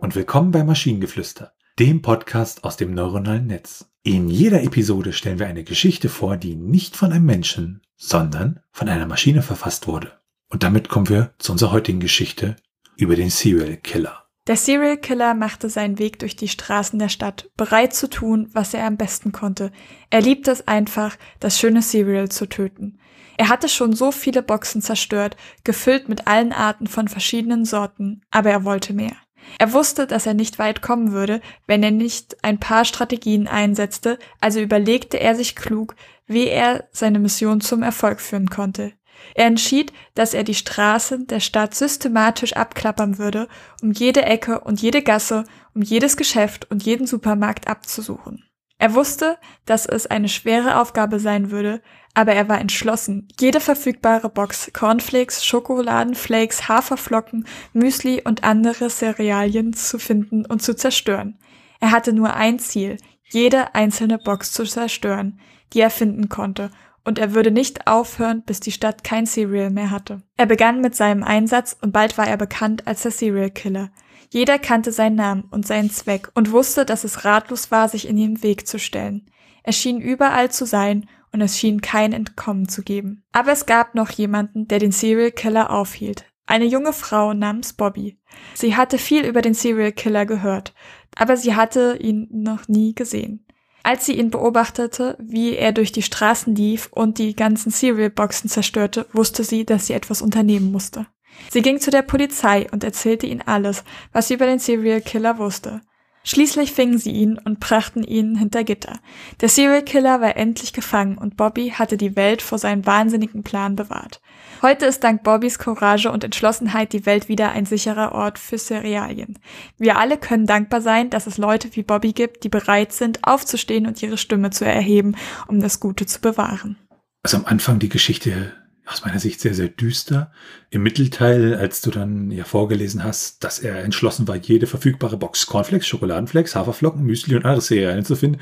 und willkommen bei Maschinengeflüster, dem Podcast aus dem neuronalen Netz. In jeder Episode stellen wir eine Geschichte vor, die nicht von einem Menschen, sondern von einer Maschine verfasst wurde. Und damit kommen wir zu unserer heutigen Geschichte über den Serial Killer. Der Serial Killer machte seinen Weg durch die Straßen der Stadt, bereit zu tun, was er am besten konnte. Er liebte es einfach, das schöne Serial zu töten. Er hatte schon so viele Boxen zerstört, gefüllt mit allen Arten von verschiedenen Sorten, aber er wollte mehr. Er wusste, dass er nicht weit kommen würde, wenn er nicht ein paar Strategien einsetzte, also überlegte er sich klug, wie er seine Mission zum Erfolg führen konnte. Er entschied, dass er die Straßen der Stadt systematisch abklappern würde, um jede Ecke und jede Gasse, um jedes Geschäft und jeden Supermarkt abzusuchen. Er wusste, dass es eine schwere Aufgabe sein würde, aber er war entschlossen, jede verfügbare Box Cornflakes, Schokoladenflakes, Haferflocken, Müsli und andere Cerealien zu finden und zu zerstören. Er hatte nur ein Ziel, jede einzelne Box zu zerstören, die er finden konnte, und er würde nicht aufhören, bis die Stadt kein Cereal mehr hatte. Er begann mit seinem Einsatz und bald war er bekannt als der Serial Killer. Jeder kannte seinen Namen und seinen Zweck und wusste, dass es ratlos war, sich in ihren Weg zu stellen. Er schien überall zu sein und es schien kein Entkommen zu geben. Aber es gab noch jemanden, der den Serial Killer aufhielt. Eine junge Frau namens Bobby. Sie hatte viel über den Serial Killer gehört, aber sie hatte ihn noch nie gesehen. Als sie ihn beobachtete, wie er durch die Straßen lief und die ganzen Cereal-Boxen zerstörte, wusste sie, dass sie etwas unternehmen musste. Sie ging zu der Polizei und erzählte ihnen alles, was sie über den Serial Killer wusste. Schließlich fingen sie ihn und brachten ihn hinter Gitter. Der Serial Killer war endlich gefangen und Bobby hatte die Welt vor seinem wahnsinnigen Plan bewahrt. Heute ist dank Bobbys Courage und Entschlossenheit die Welt wieder ein sicherer Ort für Cerealien. Wir alle können dankbar sein, dass es Leute wie Bobby gibt, die bereit sind, aufzustehen und ihre Stimme zu erheben, um das Gute zu bewahren. Also am Anfang die Geschichte aus meiner Sicht sehr, sehr düster. Im Mittelteil, als du dann ja vorgelesen hast, dass er entschlossen war, jede verfügbare Box Cornflakes, Schokoladenflakes, Haferflocken, Müsli und andere Cerealien zu finden,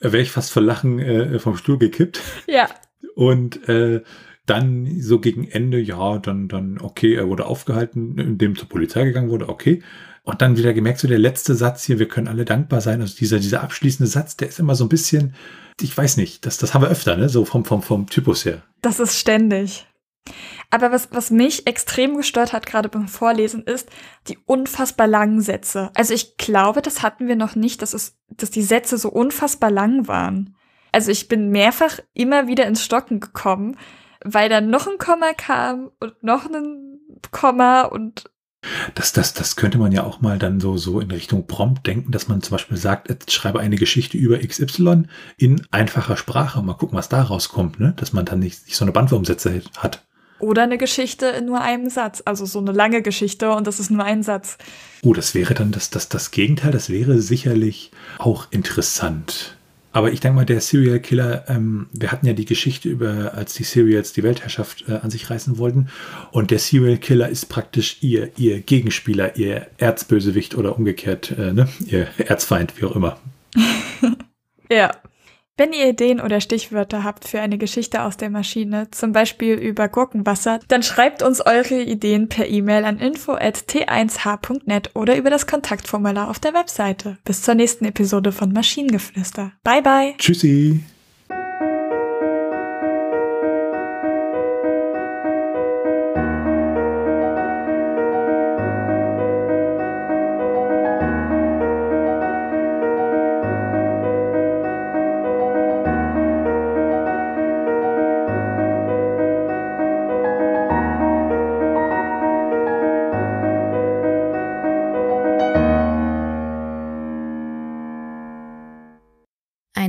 äh, wäre ich fast vor Lachen äh, vom Stuhl gekippt. Ja. Und äh, dann so gegen Ende, ja, dann, dann, okay, er wurde aufgehalten, indem zur Polizei gegangen wurde, okay. Und dann wieder gemerkt, so der letzte Satz hier, wir können alle dankbar sein. Also dieser, dieser abschließende Satz, der ist immer so ein bisschen, ich weiß nicht, das, das haben wir öfter, ne? So vom, vom, vom Typus her. Das ist ständig. Aber was, was mich extrem gestört hat, gerade beim Vorlesen, ist die unfassbar langen Sätze. Also ich glaube, das hatten wir noch nicht, dass, es, dass die Sätze so unfassbar lang waren. Also ich bin mehrfach immer wieder ins Stocken gekommen, weil dann noch ein Komma kam und noch ein Komma und das, das, das könnte man ja auch mal dann so, so in Richtung Prompt denken, dass man zum Beispiel sagt, jetzt schreibe eine Geschichte über XY in einfacher Sprache. Mal gucken, was da rauskommt, ne? Dass man dann nicht, nicht so eine Bandwurmsätze hat. Oder eine Geschichte in nur einem Satz. Also so eine lange Geschichte und das ist nur ein Satz. Oh, das wäre dann das, das, das Gegenteil. Das wäre sicherlich auch interessant. Aber ich denke mal, der Serial Killer, ähm, wir hatten ja die Geschichte über, als die Serials die Weltherrschaft äh, an sich reißen wollten. Und der Serial Killer ist praktisch ihr, ihr Gegenspieler, ihr Erzbösewicht oder umgekehrt, äh, ne? ihr Erzfeind, wie auch immer. ja. Wenn ihr Ideen oder Stichwörter habt für eine Geschichte aus der Maschine, zum Beispiel über Gurkenwasser, dann schreibt uns eure Ideen per E-Mail an info@t1h.net oder über das Kontaktformular auf der Webseite. Bis zur nächsten Episode von Maschinengeflüster. Bye bye. Tschüssi.